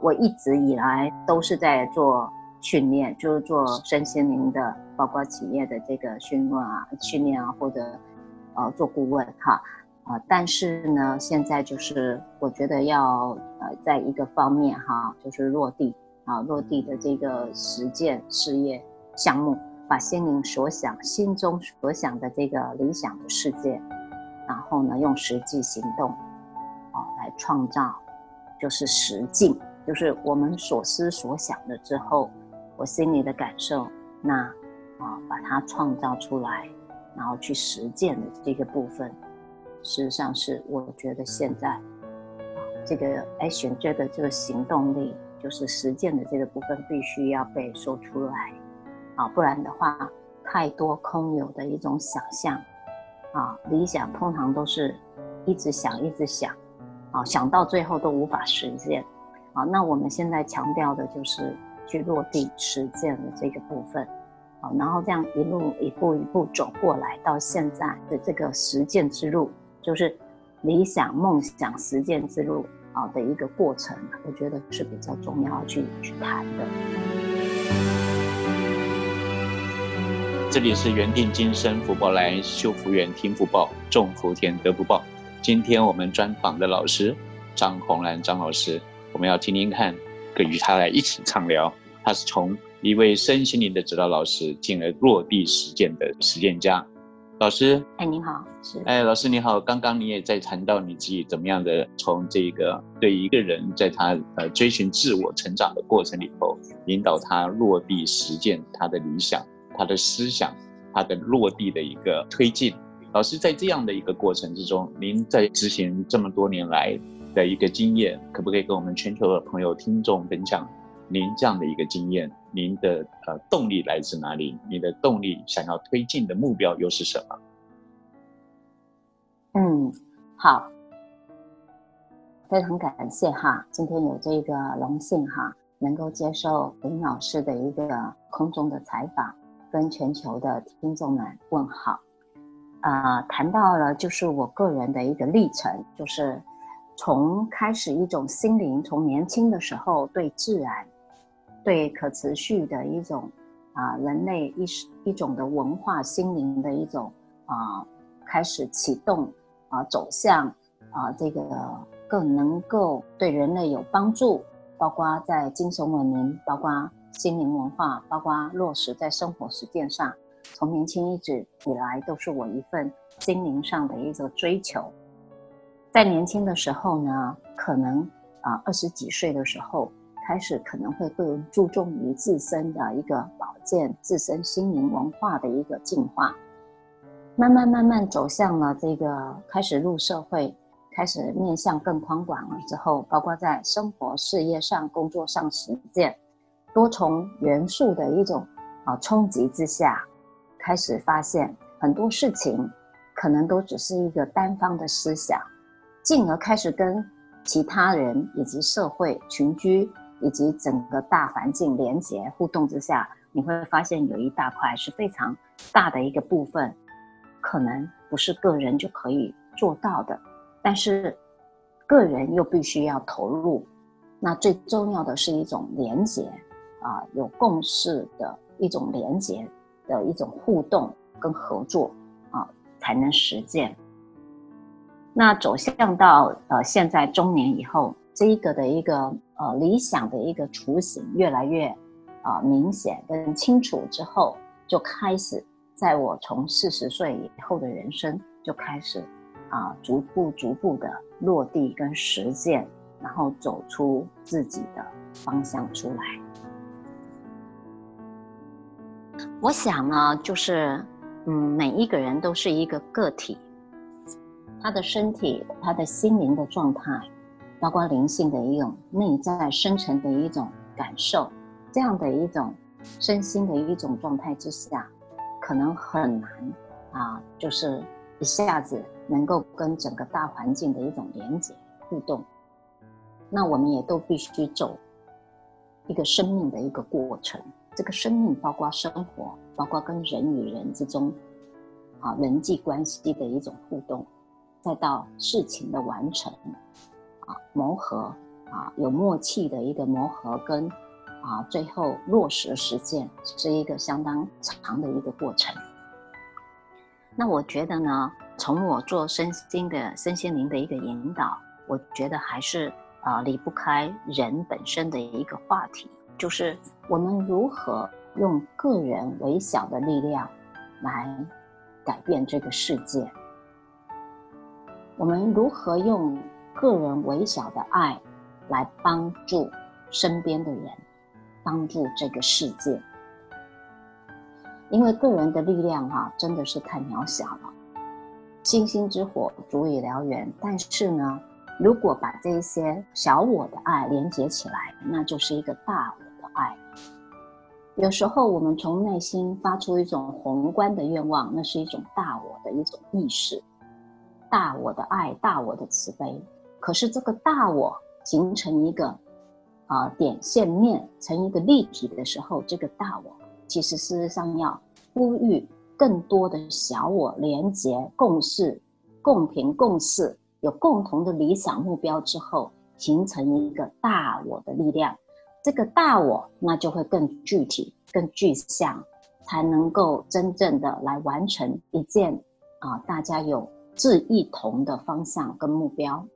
我一直以来都是在做训练，就是做身心灵的，包括企业的这个训练啊、训练啊，或者呃做顾问哈啊。但是呢，现在就是我觉得要呃在一个方面哈，就是落地啊，落地的这个实践事业项目，把心灵所想、心中所想的这个理想的世界，然后呢，用实际行动。啊来创造，就是实境，就是我们所思所想的之后，我心里的感受，那啊，把它创造出来，然后去实践的这个部分，事实上是我觉得现在，这个哎选择的这个行动力，就是实践的这个部分，必须要被说出来，啊，不然的话，太多空有的一种想象，啊，理想通常都是一直想，一直想。啊，想到最后都无法实现，好，那我们现在强调的就是去落地实践的这个部分，好，然后这样一路一步一步走过来，到现在的这个实践之路，就是理想梦想实践之路啊的一个过程，我觉得是比较重要去去谈的。这里是缘定今生福报来，修福缘听福报，种福田得福报。今天我们专访的老师张红兰张老师，我们要听听看，跟与他来一起畅聊。他是从一位身心灵的指导老师，进而落地实践的实践家。老师，哎，您好，是，哎，老师你好。刚刚你也在谈到你自己怎么样的从这个对一个人在他呃追寻自我成长的过程里头，引导他落地实践他的理想、他的思想、他的落地的一个推进。老师在这样的一个过程之中，您在执行这么多年来的一个经验，可不可以跟我们全球的朋友、听众分享您这样的一个经验？您的呃动力来自哪里？你的动力想要推进的目标又是什么？嗯，好，非常感谢哈，今天有这个荣幸哈，能够接受林老师的一个空中的采访，跟全球的听众们问好。啊，谈到了就是我个人的一个历程，就是从开始一种心灵，从年轻的时候对自然、对可持续的一种啊人类一一种的文化心灵的一种啊开始启动啊走向啊这个更能够对人类有帮助，包括在精神文明，包括心灵文化，包括落实在生活实践上。从年轻一直以来，都是我一份心灵上的一个追求。在年轻的时候呢，可能啊二十几岁的时候，开始可能会更注重于自身的一个保健、自身心灵文化的一个进化。慢慢慢慢走向了这个开始入社会，开始面向更宽广了之后，包括在生活、事业上、工作上实践多重元素的一种啊冲击之下。开始发现很多事情，可能都只是一个单方的思想，进而开始跟其他人以及社会群居以及整个大环境连结互动之下，你会发现有一大块是非常大的一个部分，可能不是个人就可以做到的，但是个人又必须要投入，那最重要的是一种连结啊，有共识的一种连结。的一种互动跟合作啊，才能实践。那走向到呃现在中年以后，这一个的一个呃理想的一个雏形越来越啊明显跟清楚之后，就开始在我从四十岁以后的人生就开始啊逐步逐步的落地跟实践，然后走出自己的方向出来。我想呢，就是，嗯，每一个人都是一个个体，他的身体、他的心灵的状态，包括灵性的一种内在深层的一种感受，这样的一种身心的一种状态之下，可能很难啊，就是一下子能够跟整个大环境的一种连接互动。那我们也都必须走一个生命的一个过程。这个生命包括生活，包括跟人与人之中，啊人际关系的一种互动，再到事情的完成，啊磨合，啊有默契的一个磨合跟啊最后落实实践，是一个相当长的一个过程。那我觉得呢，从我做身心的身心灵的一个引导，我觉得还是啊离不开人本身的一个话题，就是我们如何用个人微小的力量来改变这个世界。我们如何用个人微小的爱来帮助身边的人，帮助这个世界？因为个人的力量哈，真的是太渺小了。星星之火足以燎原，但是呢，如果把这些小我的爱连接起来，那就是一个大我的爱。有时候我们从内心发出一种宏观的愿望，那是一种大我的一种意识，大我的爱，大我的慈悲。可是这个大我形成一个啊点线面，成一个立体的时候，这个大我。其实，事实上要呼吁更多的小我连结、共事、共频、共事，有共同的理想目标之后，形成一个大我的力量。这个大我，那就会更具体、更具象，才能够真正的来完成一件啊，大家有志一同的方向跟目标。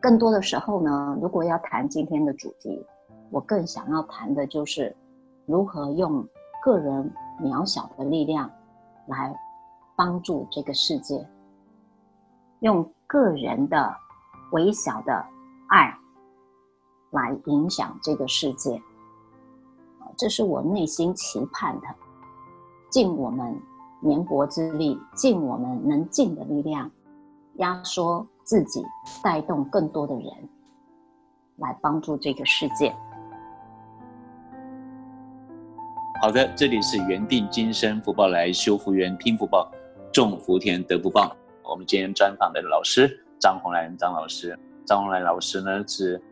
更多的时候呢，如果要谈今天的主题，我更想要谈的就是。如何用个人渺小的力量来帮助这个世界？用个人的微小的爱来影响这个世界，这是我内心期盼的。尽我们绵薄之力，尽我们能尽的力量，压缩自己，带动更多的人来帮助这个世界。好的，这里是原定今生福报来修福缘听福报，种福田得福报。我们今天专访的老师张红兰张老师，张红兰老师呢是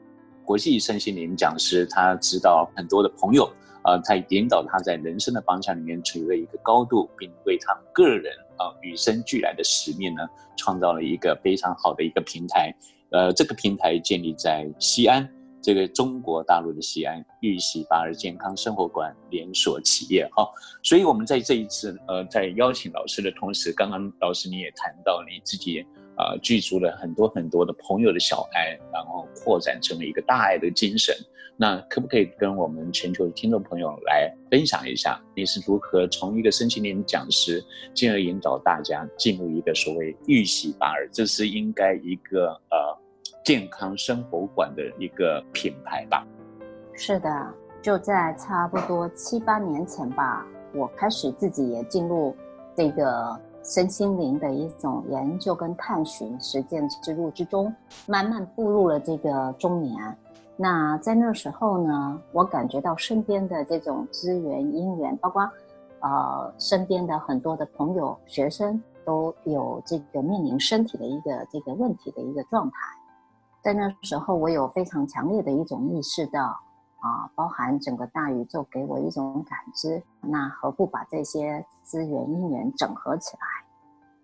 国际身心灵讲师，他指导很多的朋友，呃，他引导他在人生的方向里面处于了一个高度，并为他们个人啊与生俱来的使命呢，创造了一个非常好的一个平台。呃，这个平台建立在西安。这个中国大陆的西安玉玺八二健康生活馆连锁企业哈，所以我们在这一次呃，在邀请老师的同时，刚刚老师你也谈到你自己啊，具足了很多很多的朋友的小爱，然后扩展成为一个大爱的精神。那可不可以跟我们全球的听众朋友来分享一下，你是如何从一个身心灵讲师，进而引导大家进入一个所谓玉玺八二，这是应该一个呃。健康生活馆的一个品牌吧。是的，就在差不多七八年前吧，我开始自己也进入这个身心灵的一种研究跟探寻实践之路之中，慢慢步入了这个中年。那在那时候呢，我感觉到身边的这种资源、因缘，包括呃身边的很多的朋友、学生，都有这个面临身体的一个这个问题的一个状态。在那时候，我有非常强烈的一种意识到，啊，包含整个大宇宙给我一种感知，那何不把这些资源因缘整合起来，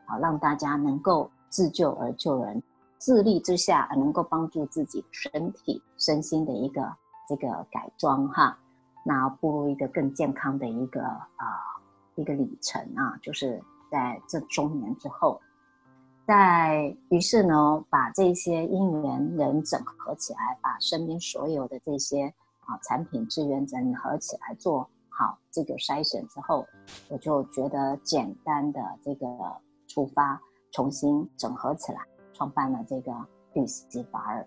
啊，让大家能够自救而救人，自立之下能够帮助自己身体身心的一个这个改装哈，那步入一个更健康的一个啊一个里程啊，就是在这中年之后。在于是呢，把这些因缘人整合起来，把身边所有的这些啊产品资源整合起来，做好这个筛选之后，我就觉得简单的这个出发，重新整合起来，创办了这个玉玺法尔。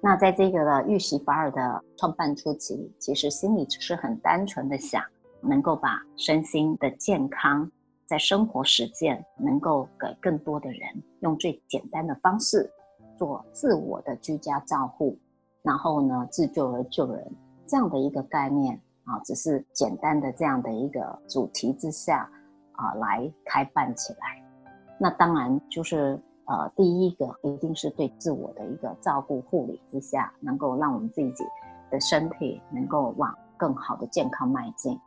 那在这个的玉玺法尔的创办初期，其实心里只是很单纯的想，能够把身心的健康。在生活实践，能够给更多的人用最简单的方式做自我的居家照护，然后呢，自救而救人这样的一个概念啊，只是简单的这样的一个主题之下啊来开办起来。那当然就是呃，第一个一定是对自我的一个照顾护理之下，能够让我们自己的身体能够往更好的健康迈进。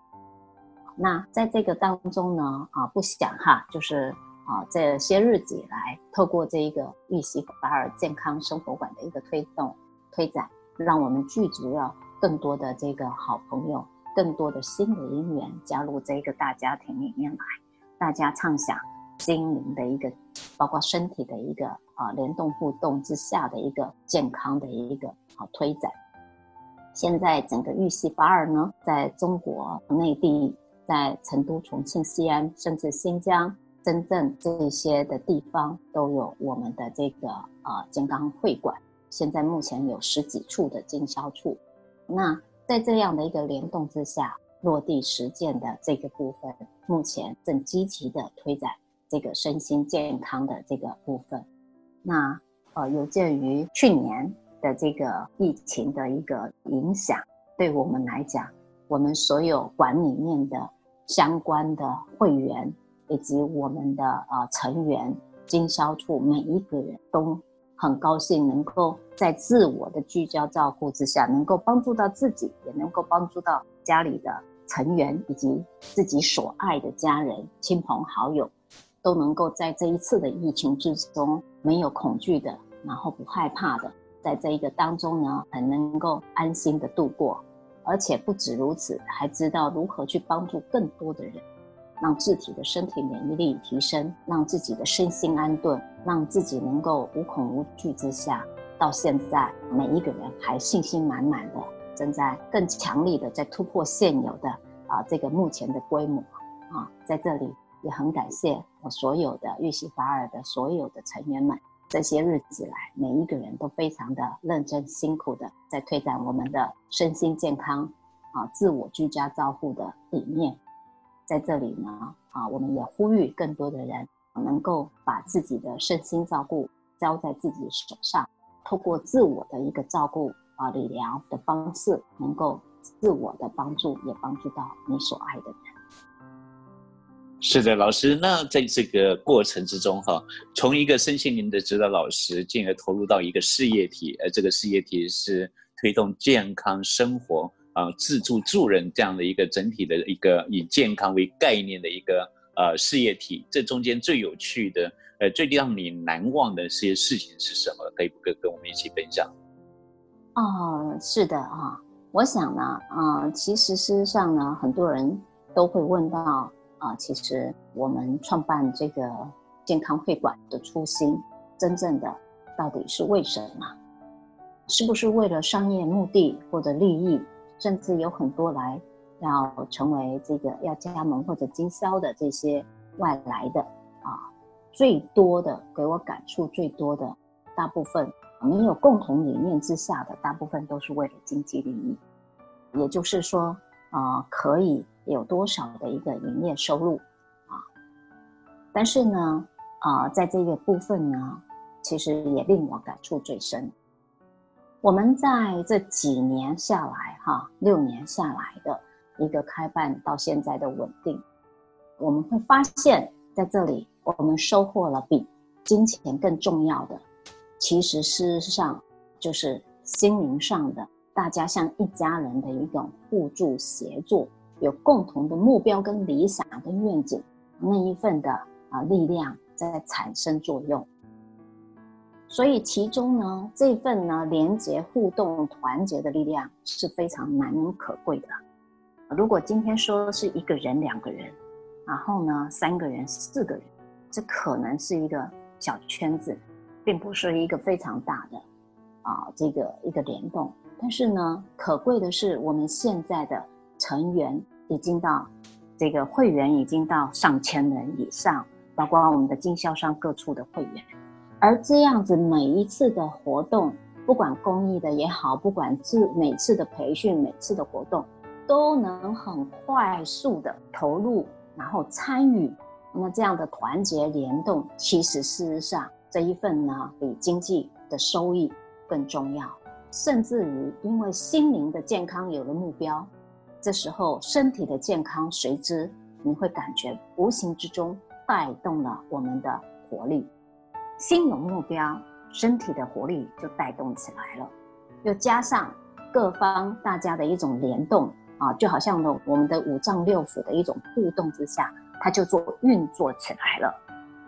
那在这个当中呢，啊，不想哈，就是啊，这些日子以来，透过这一个玉溪法尔健康生活馆的一个推动，推展，让我们剧组要更多的这个好朋友，更多的新的姻缘加入这个大家庭里面来，大家畅想心灵的一个，包括身体的一个啊联动互动之下的一个健康的一个啊推展。现在整个玉溪法尔呢，在中国内地，在成都、重庆、西安，甚至新疆、深圳这些的地方，都有我们的这个呃健康会馆。现在目前有十几处的经销处。那在这样的一个联动之下，落地实践的这个部分，目前正积极的推展这个身心健康的这个部分。那呃，有鉴于去年。的这个疫情的一个影响，对我们来讲，我们所有馆里面的相关的会员以及我们的呃成员、经销处每一个人都很高兴，能够在自我的聚焦照顾之下，能够帮助到自己，也能够帮助到家里的成员以及自己所爱的家人、亲朋好友，都能够在这一次的疫情之中没有恐惧的，然后不害怕的。在这一个当中呢，很能够安心的度过，而且不止如此，还知道如何去帮助更多的人，让自己的身体免疫力提升，让自己的身心安顿，让自己能够无恐无惧之下，到现在每一个人还信心满满的，正在更强力的在突破现有的啊这个目前的规模啊，在这里也很感谢我所有的玉溪法尔的所有的成员们。这些日子来，每一个人都非常的认真辛苦的在推展我们的身心健康啊，自我居家照护的理念。在这里呢，啊，我们也呼吁更多的人能够把自己的身心照顾交在自己手上，透过自我的一个照顾啊理疗的方式，能够自我的帮助，也帮助到你所爱的人。是的，老师。那在这个过程之中，哈，从一个身心灵的指导老师，进而投入到一个事业体，而这个事业体是推动健康生活啊，自助助人这样的一个整体的一个以健康为概念的一个呃事业体。这中间最有趣的，呃，最让你难忘的这些事情是什么？可以不可以跟我们一起分享？哦，是的啊，我想呢，啊，其实事实上呢，很多人都会问到。啊，其实我们创办这个健康会馆的初心，真正的到底是为什么？是不是为了商业目的或者利益？甚至有很多来要成为这个要加盟或者经销的这些外来的啊，最多的给我感触最多的，大部分没有共同理念之下的，大部分都是为了经济利益。也就是说，啊，可以。有多少的一个营业收入啊？但是呢，啊，在这个部分呢，其实也令我感触最深。我们在这几年下来，哈，六年下来的一个开办到现在的稳定，我们会发现，在这里我们收获了比金钱更重要的，其实事实上就是心灵上的，大家像一家人的一种互助协作。有共同的目标、跟理想、跟愿景，那一份的啊力量在产生作用。所以其中呢，这份呢连接、互动、团结的力量是非常难能可贵的。如果今天说是一个人、两个人，然后呢三个人、四个人，这可能是一个小圈子，并不是一个非常大的啊这个一个联动。但是呢，可贵的是我们现在的。成员已经到，这个会员已经到上千人以上，包括我们的经销商各处的会员。而这样子每一次的活动，不管公益的也好，不管是每次的培训、每次的活动，都能很快速的投入，然后参与。那这样的团结联动，其实事实上这一份呢，比经济的收益更重要。甚至于因为心灵的健康有了目标。这时候，身体的健康随之，你会感觉无形之中带动了我们的活力。心有目标，身体的活力就带动起来了。又加上各方大家的一种联动啊，就好像呢我们的五脏六腑的一种互动之下，它就做运作起来了。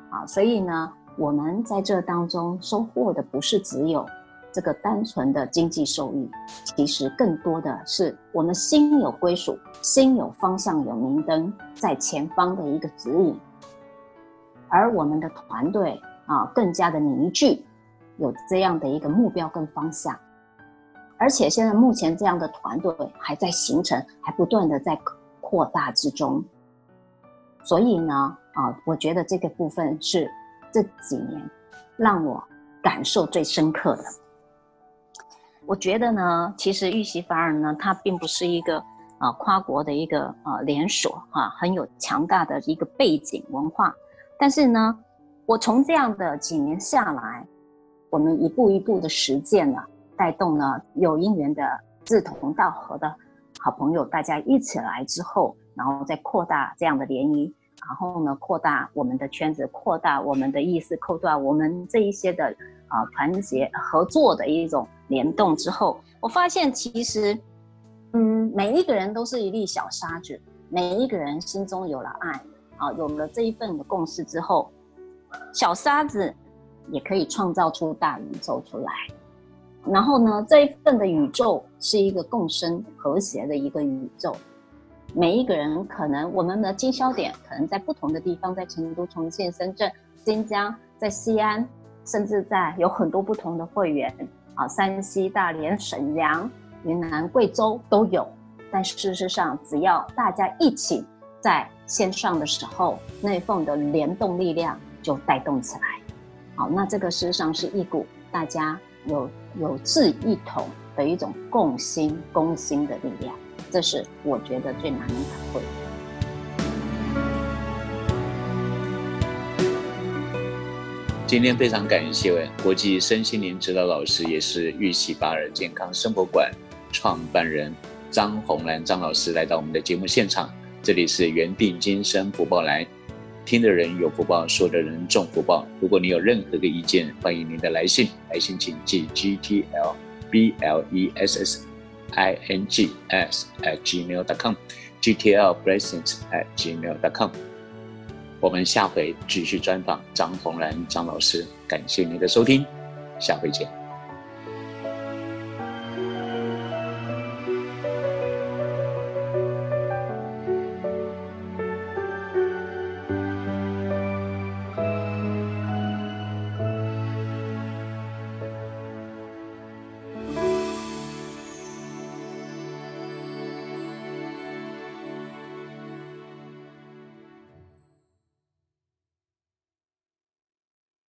啊，所以呢，我们在这当中收获的不是只有这个单纯的经济收益，其实更多的是我们心有归属，心有方向，有明灯在前方的一个指引，而我们的团队啊更加的凝聚，有这样的一个目标跟方向，而且现在目前这样的团队还在形成，还不断的在扩大之中，所以呢啊，我觉得这个部分是这几年让我感受最深刻的。我觉得呢，其实玉溪法尔呢，它并不是一个啊跨国的一个啊连锁哈，很有强大的一个背景文化。但是呢，我从这样的几年下来，我们一步一步的实践了，带动了有因缘的志同道合的好朋友，大家一起来之后，然后再扩大这样的联谊，然后呢，扩大我们的圈子，扩大我们的意识，扩大我们这一些的啊团结合作的一种。联动之后，我发现其实，嗯，每一个人都是一粒小沙子，每一个人心中有了爱，啊，有了这一份的共识之后，小沙子也可以创造出大宇宙出来。然后呢，这一份的宇宙是一个共生和谐的一个宇宙。每一个人可能我们的经销点可能在不同的地方，在成都、重庆、深圳、新疆，在西安，甚至在有很多不同的会员。啊，山西、大连、沈阳、云南、贵州都有，但事实上，只要大家一起在线上的时候，那份的联动力量就带动起来。好，那这个事实上是一股大家有有志一同的一种共心、共心的力量，这是我觉得最难能可贵。今天非常感谢国际身心灵指导老师，也是玉喜巴尔健康生活馆创办人张红兰张老师来到我们的节目现场。这里是缘定今生福报来，听的人有福报，说的人中福报。如果你有任何的意见，欢迎您的来信，来信请寄 G T L B L E S S I N G S at gmail.com，G T L blessings at gmail.com。我们下回继续专访张红兰张老师，感谢您的收听，下回见。